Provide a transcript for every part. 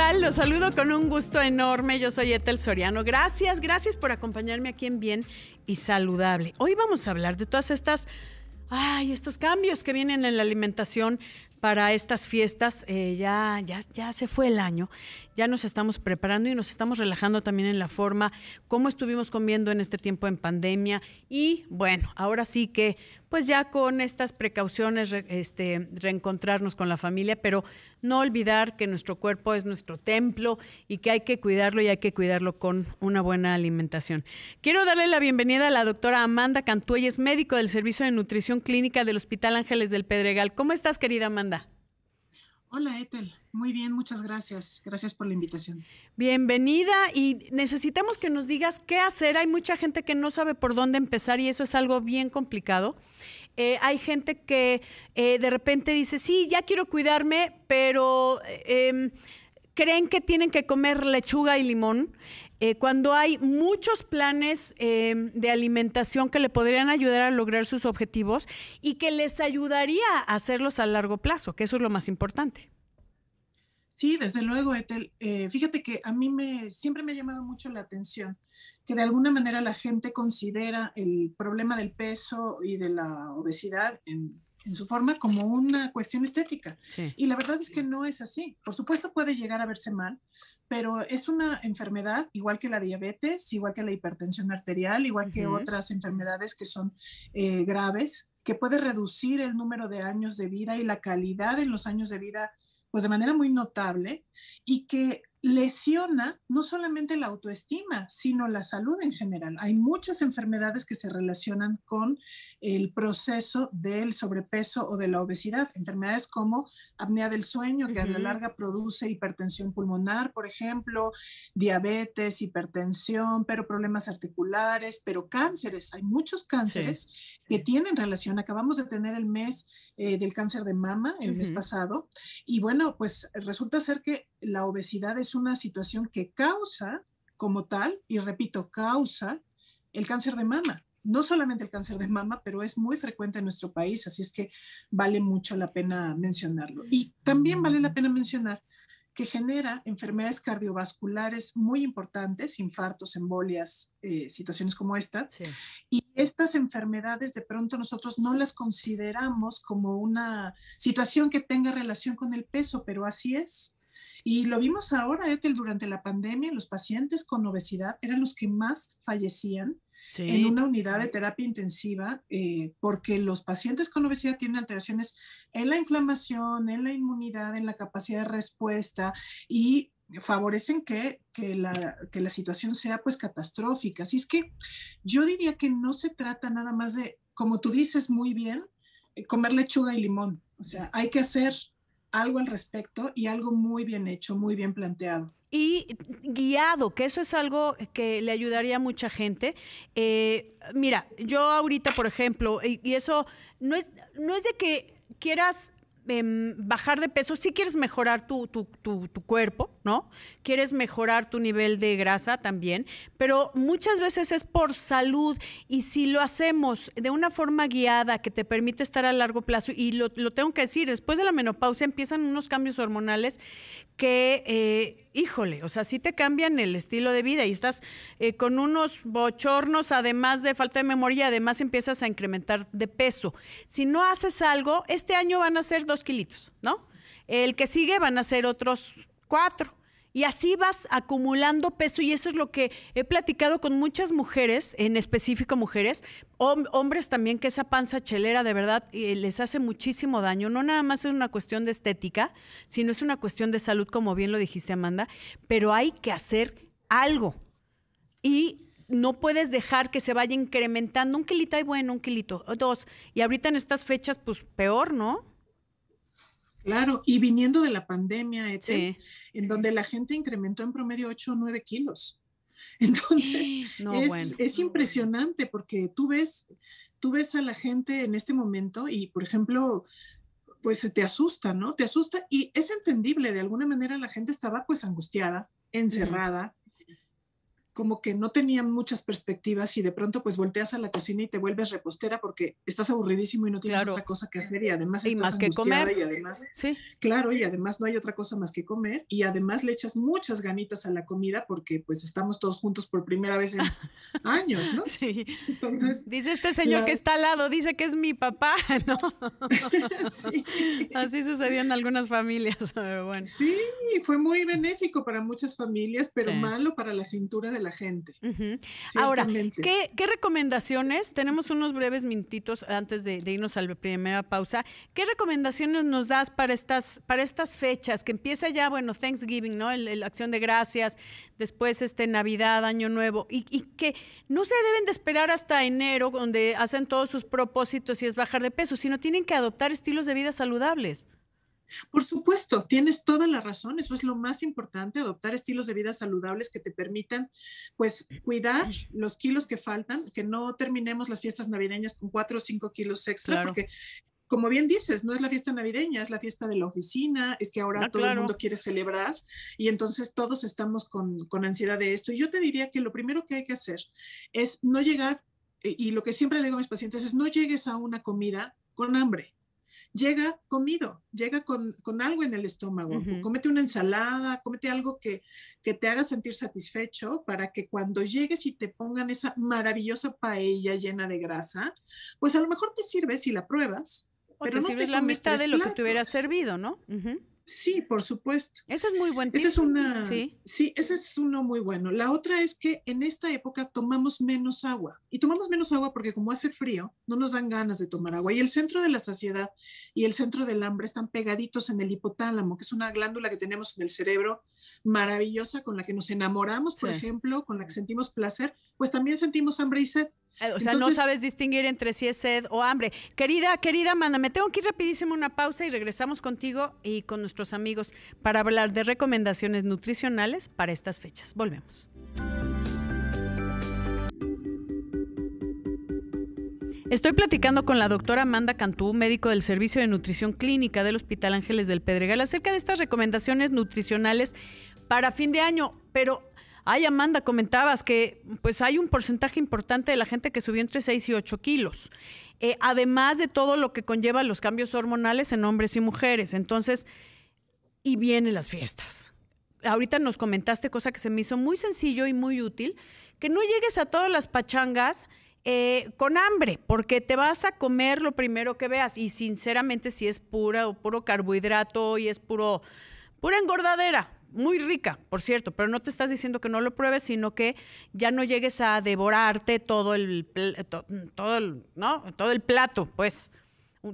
tal? Los saludo con un gusto enorme. Yo soy Etel Soriano. Gracias, gracias por acompañarme aquí en Bien y Saludable. Hoy vamos a hablar de todas estas, ay, estos cambios que vienen en la alimentación para estas fiestas. Eh, ya, ya, ya se fue el año, ya nos estamos preparando y nos estamos relajando también en la forma como estuvimos comiendo en este tiempo en pandemia. Y bueno, ahora sí que, pues ya con estas precauciones, este, reencontrarnos con la familia, pero no olvidar que nuestro cuerpo es nuestro templo y que hay que cuidarlo y hay que cuidarlo con una buena alimentación. Quiero darle la bienvenida a la doctora Amanda Cantuelles, médico del Servicio de Nutrición Clínica del Hospital Ángeles del Pedregal. ¿Cómo estás, querida Amanda? Hola, Ethel. Muy bien, muchas gracias. Gracias por la invitación. Bienvenida y necesitamos que nos digas qué hacer. Hay mucha gente que no sabe por dónde empezar y eso es algo bien complicado. Eh, hay gente que eh, de repente dice, sí, ya quiero cuidarme, pero em, creen que tienen que comer lechuga y limón. Eh, cuando hay muchos planes em, de alimentación que le podrían ayudar a lograr sus objetivos y que les ayudaría a hacerlos a largo plazo, que eso es lo más importante. Sí, desde luego, Etel. Fíjate que a mí me, siempre me ha llamado mucho la atención que de alguna manera la gente considera el problema del peso y de la obesidad en en su forma como una cuestión estética. Y la verdad es que no es así. Por supuesto puede llegar a verse mal, pero es una enfermedad igual que la diabetes, igual que la hipertensión arterial, igual que otras enfermedades que son eh, graves, que puede reducir el número de años de vida y la calidad en los años de vida pues de manera muy notable y que lesiona no solamente la autoestima, sino la salud en general. Hay muchas enfermedades que se relacionan con el proceso del sobrepeso o de la obesidad, enfermedades como apnea del sueño, que a la larga produce hipertensión pulmonar, por ejemplo, diabetes, hipertensión, pero problemas articulares, pero cánceres. Hay muchos cánceres que tienen relación. Acabamos de tener el mes eh, del cáncer de mama el mes pasado. Y bueno, pues resulta ser que la obesidad es una situación que causa como tal, y repito, causa el cáncer de mama. No solamente el cáncer de mama, pero es muy frecuente en nuestro país, así es que vale mucho la pena mencionarlo. Y también vale la pena mencionar que genera enfermedades cardiovasculares muy importantes, infartos, embolias, eh, situaciones como esta. Y estas enfermedades de pronto nosotros no las consideramos como una situación que tenga relación con el peso, pero así es. Y lo vimos ahora, Ethel, durante la pandemia, los pacientes con obesidad eran los que más fallecían en una unidad de terapia intensiva, eh, porque los pacientes con obesidad tienen alteraciones en la inflamación, en la inmunidad, en la capacidad de respuesta y favorecen que, que, la, que la situación sea pues catastrófica. Así es que yo diría que no se trata nada más de, como tú dices muy bien, eh, comer lechuga y limón. O sea, hay que hacer algo al respecto y algo muy bien hecho, muy bien planteado y guiado, que eso es algo que le ayudaría a mucha gente. Eh, mira, yo ahorita, por ejemplo, y, eso no es, no es de que quieras em, bajar de peso, si quieres mejorar tu, tu, tu, cuerpo, ¿no? Quieres mejorar tu nivel de grasa también, pero muchas veces es por salud y si lo hacemos de una forma guiada que te permite estar a largo plazo, y lo, lo tengo que decir, después de la menopausia empiezan unos cambios hormonales que, eh, híjole, o sea, sí te cambian el estilo de vida y estás eh, con unos bochornos, además de falta de memoria, además empiezas a incrementar de peso. Si no haces algo, este año van a ser dos kilitos, ¿no? El que sigue van a ser otros cuatro. Y así vas acumulando peso y eso es lo que he platicado con muchas mujeres, en específico mujeres, hombres también, que esa panza chelera de verdad eh, les hace muchísimo daño. No nada más es una cuestión de estética, sino es una cuestión de salud, como bien lo dijiste Amanda, pero hay que hacer algo. Y no puedes dejar que se vaya incrementando un kilito, y bueno, un kilito, dos. Y ahorita en estas fechas, pues peor, ¿no? Claro, y viniendo de la pandemia, en donde la gente incrementó en promedio 8 o 9 kilos. Entonces, es, impresionante porque tú ves, tú ves a la gente en este momento y, por ejemplo, pues te asusta, ¿no? Te asusta y es entendible, de alguna manera la gente estaba pues angustiada, encerrada, como que no tenían muchas perspectivas y de pronto pues volteas a la cocina y te vuelves repostera porque estás aburridísimo y no tienes otra cosa que hacer y además y estás más que comer. y además sí. Claro y además no hay otra cosa más que comer y además le echas muchas ganitas a la comida porque pues estamos todos juntos por primera vez en años no sí. Entonces dice este señor que está al lado dice que es mi papá no sí. así sucedió en algunas familias pero bueno. Sí fue muy benéfico para muchas familias pero malo para la cintura de la gente. Ahora, ¿qué, recomendaciones? Tenemos unos breves minutitos antes de, irnos a la primera pausa. ¿Qué recomendaciones nos das para estas, para estas fechas? Que empieza ya, bueno, Thanksgiving, ¿no? La acción de gracias, después este Navidad, Año Nuevo, y, y que no se deben de esperar hasta enero, donde hacen todos sus propósitos y es bajar de peso, sino tienen que adoptar estilos de vida saludables. Por supuesto, tienes toda la razón. Eso es lo más importante, adoptar estilos de vida saludables que te permitan, pues, cuidar los kilos que faltan, que no terminemos las fiestas navideñas con cuatro o cinco kilos extra, porque como bien dices, no es la fiesta navideña, es la fiesta de la oficina, es que ahora ah, todo el mundo quiere celebrar y entonces todos estamos con, con, ansiedad de esto. Y yo te diría que lo primero que hay que hacer es no llegar, y lo que siempre le digo a mis pacientes es no llegues a una comida con hambre llega comido, llega con, algo en el estómago. Cómete una ensalada, cómete algo que, que te haga sentir satisfecho para que cuando llegues y te pongan esa maravillosa paella llena de grasa, pues a lo mejor te sirve si la pruebas. O pero te sirves la mitad de lo que te hubiera servido, ¿no? Sí, por supuesto. Ese es muy buen tip. es una, sí. sí, ese es uno muy bueno. La otra es que en esta época tomamos menos agua. Y tomamos menos agua porque como hace frío, no nos dan ganas de tomar agua. Y el centro de la saciedad y el centro del hambre están pegaditos en el hipotálamo, que es una glándula que tenemos en el cerebro maravillosa con la que nos enamoramos, por ejemplo, con la que sentimos placer, pues también sentimos hambre y sed. Eh, o sea, no sabes distinguir entre si es sed o hambre. Querida, querida Amanda, me tengo que ir rapidísimo una pausa y regresamos contigo y con nuestros amigos para hablar de recomendaciones nutricionales para estas fechas. Volvemos. Estoy platicando con la doctora Amanda Cantú, médico del Servicio de Nutrición Clínica del Hospital Ángeles del Pedregal, acerca de estas recomendaciones nutricionales para fin de año. Pero Ay, Amanda, comentabas que pues hay un porcentaje importante de la gente que subió entre 6 y 8 kilos, eh, además de todo lo que conlleva los cambios hormonales en hombres y mujeres. Entonces, y vienen las fiestas. Ahorita nos comentaste cosa que se me hizo muy sencillo y muy útil, que no llegues a todas las pachangas eh, con hambre, porque te vas a comer lo primero que veas. Y sinceramente, si es pura o puro carbohidrato y es puro, pura engordadera, muy rica, por cierto, pero no te estás diciendo que no lo pruebes, sino que ya no llegues a devorarte todo el, todo el, ¿no? todo el plato, pues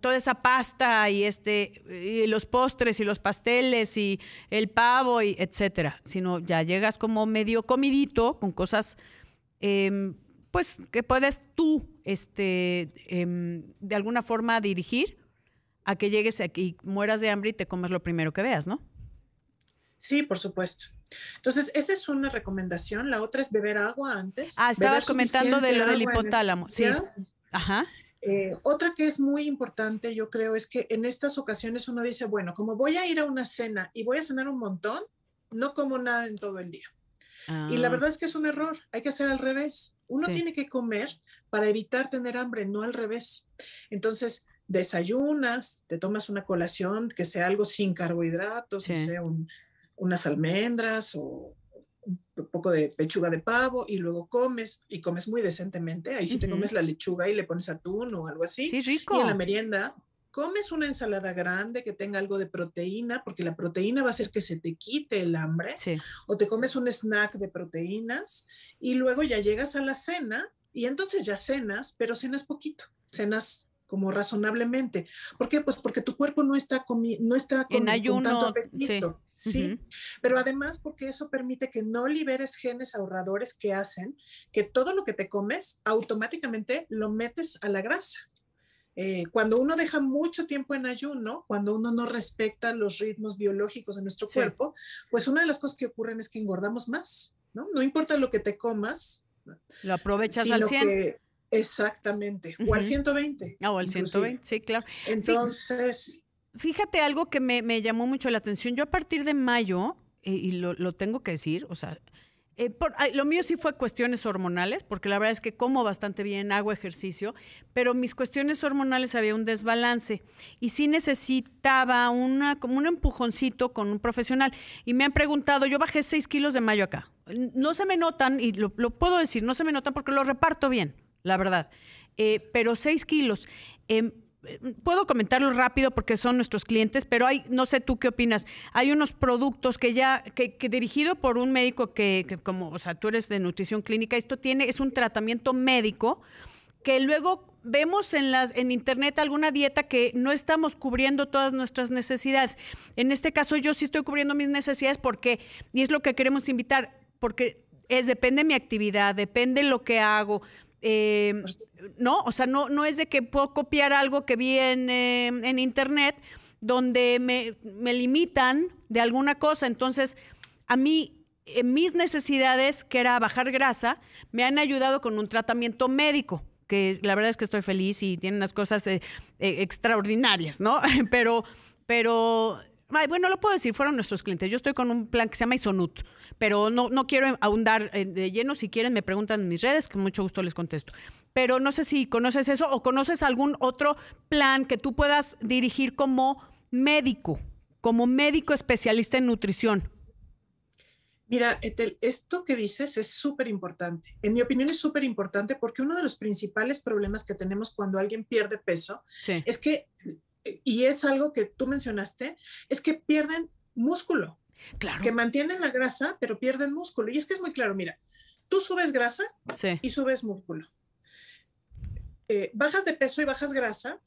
toda esa pasta y este y los postres y los pasteles y el pavo y etcétera, sino ya llegas como medio comidito con cosas em, pues que puedes tú este em, de alguna forma dirigir a que llegues aquí mueras de hambre y te comes lo primero que veas, ¿no? Sí, por supuesto. Entonces, esa es una recomendación. La otra es beber agua antes. Ah, estabas comentando de lo del hipotálamo. Sí. Ajá. Eh, otra que es muy importante, yo creo, es que en estas ocasiones uno dice, bueno, como voy a ir a una cena y voy a cenar un montón, no como nada en todo el día. Y la ah. verdad es que es un error, hay que hacer al revés. Uno tiene que comer para evitar tener hambre, no al revés. Entonces, desayunas, te tomas una colación que sea algo sin carbohidratos, que sea un, unas almendras o un poco de pechuga de pavo y luego comes y comes muy decentemente. Ahí sí te comes la lechuga y le pones atún o algo así. Sí, rico. Y en la merienda comes una ensalada grande que tenga algo de proteína, porque la proteína va a hacer que se te quite el hambre. Sí. O te comes un snack de proteínas y luego ya llegas a la cena y entonces ya cenas, pero cenas poquito. Cenas como razonablemente. ¿Por qué? Pues porque tu cuerpo no está, no está con, en ayuno, tanto apetito, sí. Pero además porque eso permite que no liberes genes ahorradores que hacen que todo lo que te comes automáticamente lo metes a la grasa. Eh, cuando uno deja mucho tiempo en ayuno, cuando uno no respecta los ritmos biológicos de nuestro cuerpo, pues una de las cosas que ocurren es que engordamos más, ¿no? No importa lo que te comas. Lo aprovechas al 100. Exactamente, o al 120. Ah, o al 120, sí, claro. Entonces... Fíjate algo que me, llamó mucho la atención. Yo a partir de mayo, eh, y lo, lo, tengo que decir, o sea, Eh, lo mío sí fue cuestiones hormonales, porque la verdad es que como bastante bien, hago ejercicio, pero mis cuestiones hormonales había un desbalance y sí necesitaba una, como un empujoncito con un profesional. Y me han preguntado, yo bajé 6 kilos de mayo acá. No se me notan, y lo, puedo decir, no se me notan porque lo reparto bien, la verdad. Eh, pero 6 kilos. Em, puedo comentarlo rápido porque son nuestros clientes, pero hay, no sé tú qué opinas, hay unos productos que ya, que, dirigido por un médico que, como, o sea, tú eres de nutrición clínica, esto tiene, es un tratamiento médico que luego vemos en las en internet alguna dieta que no estamos cubriendo todas nuestras necesidades. En este caso yo sí estoy cubriendo mis necesidades porque y es lo que queremos invitar porque es depende de mi actividad, depende de lo que hago, eh, ¿no? O sea, no, no es de que puedo copiar algo que vi en, eh, en internet donde me, me, limitan de alguna cosa. Entonces, a mí, mis necesidades, que era bajar grasa, me han ayudado con un tratamiento médico que la verdad es que estoy feliz y tienen unas cosas eh, extraordinarias, ¿no? pero, pero bueno, lo puedo decir, fueron nuestros clientes. Yo estoy con un plan que se llama Isonut, pero no, no quiero ahondar de lleno. Si quieren, me preguntan en mis redes, que con mucho gusto les contesto. Pero no sé si conoces eso o conoces algún otro plan que tú puedas dirigir como médico, como médico especialista en nutrición. Mira, esto que dices es súper importante. En mi opinión es súper importante porque uno de los principales problemas que tenemos cuando alguien pierde peso es que y es algo que tú mencionaste, es que pierden músculo. Claro. Que mantienen la grasa, pero pierden músculo. Y es que es muy claro, mira, tú subes grasa y subes músculo. Eh, bajas de peso y bajas grasa,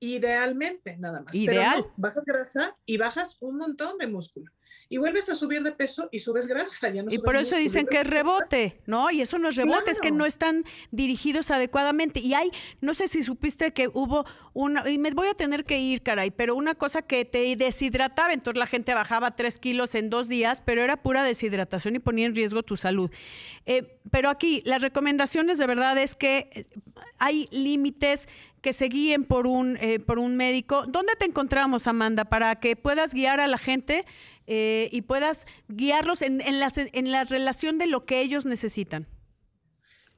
idealmente nada más. Ideal. bajas grasa y bajas un montón de músculo y vuelves a subir de peso y subes grasa. Ya no y por eso dicen que es rebote, ¿no? Y eso no es rebote, es que no están dirigidos adecuadamente. Y hay, no sé si supiste que hubo una, y me voy a tener que ir, caray, pero una cosa que te deshidrataba, entonces la gente bajaba tres kilos en dos días, pero era pura deshidratación y ponía en riesgo tu salud. Eh, pero aquí, las recomendaciones de verdad es que eh, hay límites que se guíen por un, eh, por un médico. ¿Dónde te encontramos, Amanda, para que puedas guiar a la gente eh, y puedas guiarlos en, en, la, en la relación de lo que ellos necesitan?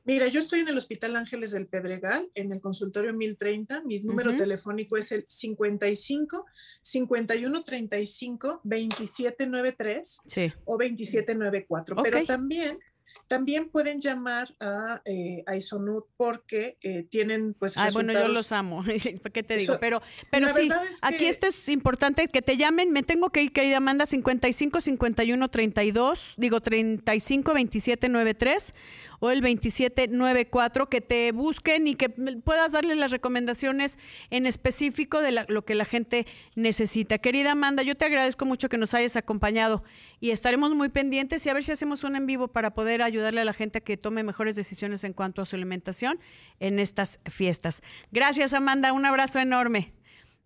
Mira, yo estoy en el Hospital Ángeles del Pedregal, en el consultorio 1030. Mi número telefónico es el 55 51 35 2793 sí. o 2794. Pero también también pueden llamar a, eh, Isonut porque eh, tienen pues Ay, bueno, yo los amo, ¿qué te digo? pero pero sí, aquí esto es importante que te llamen, me tengo que ir, querida Amanda, 55 51 32, digo 35 27 93 o el 2794, que te busquen y que puedas darle las recomendaciones en específico de lo que la gente necesita. Querida Amanda, yo te agradezco mucho que nos hayas acompañado y estaremos muy pendientes y a ver si hacemos un en vivo para poder ayudarle a la gente a que tome mejores decisiones en cuanto a su alimentación en estas fiestas. Gracias, Amanda. Un abrazo enorme.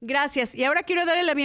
Gracias. Y ahora quiero darle la bienvenida